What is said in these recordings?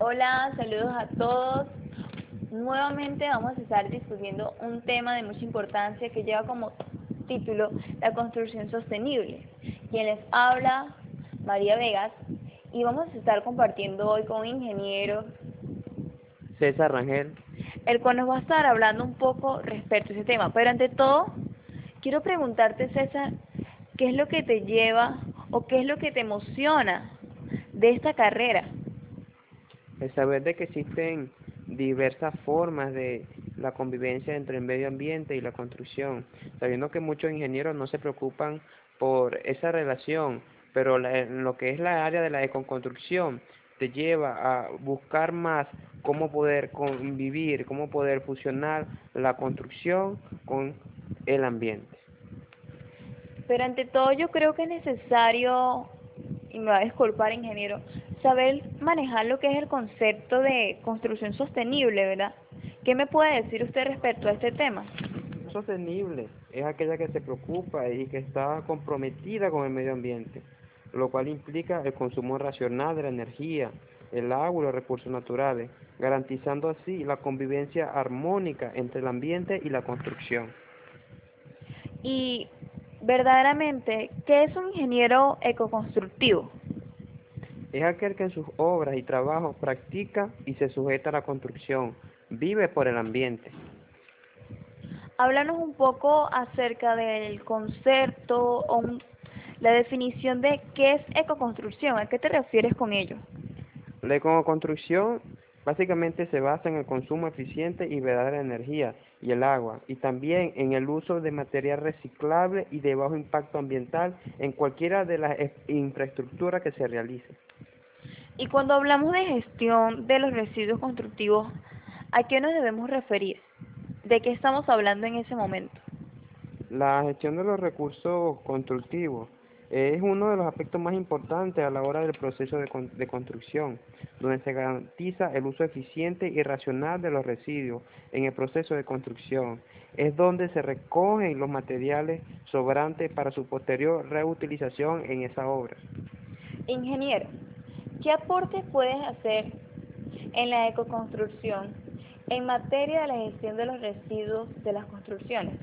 Hola, saludos a todos. Nuevamente vamos a estar discutiendo un tema de mucha importancia que lleva como título la construcción sostenible. Quien les habla, María Vegas, y vamos a estar compartiendo hoy con un ingeniero, César Rangel. el cual nos va a estar hablando un poco respecto a ese tema. Pero ante todo, quiero preguntarte, César, ¿qué es lo que te lleva o qué es lo que te emociona de esta carrera? El saber de que existen diversas formas de la convivencia entre el medio ambiente y la construcción, sabiendo que muchos ingenieros no se preocupan por esa relación, pero en lo que es la área de la ecoconstrucción te lleva a buscar más cómo poder convivir, cómo poder fusionar la construcción con el ambiente. Pero ante todo yo creo que es necesario, y me va a disculpar ingeniero, saber manejar lo que es el concepto de construcción sostenible, ¿verdad? ¿Qué me puede decir usted respecto a este tema? sostenible es aquella que se preocupa y que está comprometida con el medio ambiente, lo cual implica el consumo racional de la energía, el agua y los recursos naturales, garantizando así la convivencia armónica entre el ambiente y la construcción. Y verdaderamente, ¿qué es un ingeniero ecoconstructivo? Es aquel que en sus obras y trabajos practica y se sujeta a la construcción, vive por el ambiente. Háblanos un poco acerca del concepto o un- la definición de qué es ecoconstrucción, ¿a qué te refieres con ello? La ecoconstrucción básicamente se basa en el consumo eficiente y verdadera de energía y el agua, y también en el uso de material reciclable y de bajo impacto ambiental en cualquiera de las es- infraestructuras que se realice. Y cuando hablamos de gestión de los residuos constructivos, ¿a qué nos debemos referir? ¿De qué estamos hablando en ese momento? La gestión de los recursos constructivos es uno de los aspectos más importantes a la hora del proceso de, con- de construcción, donde se garantiza el uso eficiente y racional de los residuos en el proceso de construcción. Es donde se recogen los materiales sobrantes para su posterior reutilización en esa obra. Ingeniero, ¿qué aportes puedes hacer en la ecoconstrucción en materia de la gestión de los residuos de las construcciones?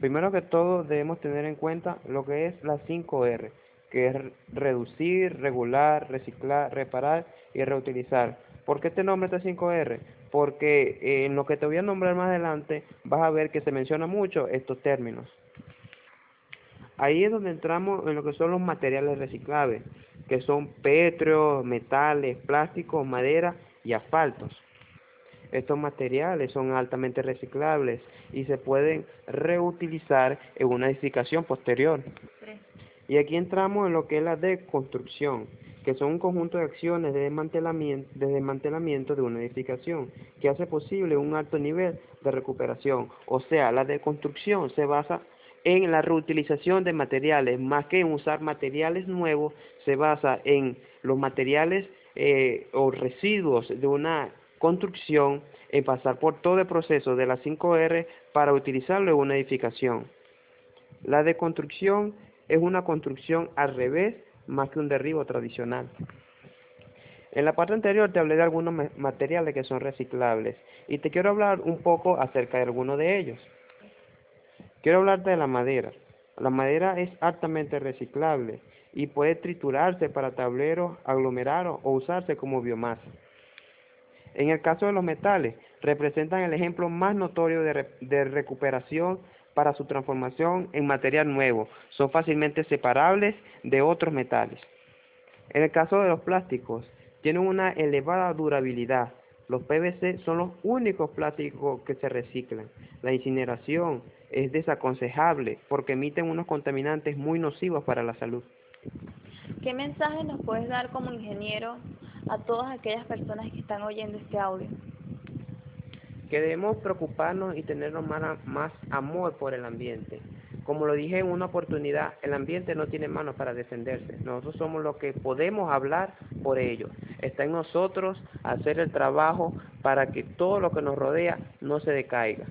Primero que todo debemos tener en cuenta lo que es las 5R, que es re- reducir, regular, reciclar, reparar y reutilizar. ¿Por qué te nombro estas 5R? Porque eh, en lo que te voy a nombrar más adelante vas a ver que se menciona mucho estos términos. Ahí es donde entramos en lo que son los materiales reciclables, que son pétreos, metales, plásticos, madera y asfaltos. Estos materiales son altamente reciclables y se pueden reutilizar en una edificación posterior. Y aquí entramos en lo que es la deconstrucción, que son un conjunto de acciones de desmantelamiento, de desmantelamiento de una edificación, que hace posible un alto nivel de recuperación. O sea, la deconstrucción se basa en la reutilización de materiales, más que en usar materiales nuevos, se basa en los materiales eh, o residuos de una construcción, en pasar por todo el proceso de las 5R para utilizarlo en una edificación. La deconstrucción es una construcción al revés más que un derribo tradicional. En la parte anterior te hablé de algunos ma- materiales que son reciclables y te quiero hablar un poco acerca de algunos de ellos. Quiero hablarte de la madera. La madera es altamente reciclable y puede triturarse para tableros, aglomerados o usarse como biomasa. En el caso de los metales, representan el ejemplo más notorio de, de recuperación para su transformación en material nuevo. Son fácilmente separables de otros metales. En el caso de los plásticos, tienen una elevada durabilidad. Los PVC son los únicos plásticos que se reciclan. La incineración es desaconsejable porque emiten unos contaminantes muy nocivos para la salud. ¿Qué mensaje nos puedes dar como ingeniero a todas aquellas personas que están oyendo este audio? que debemos preocuparnos y más, más amor por el ambiente. Como lo dije en una oportunidad, el ambiente no tiene manos para defenderse. Nosotros somos los que podemos hablar por ello. Está en nosotros hacer el trabajo para que todo lo que nos rodea no se decaiga.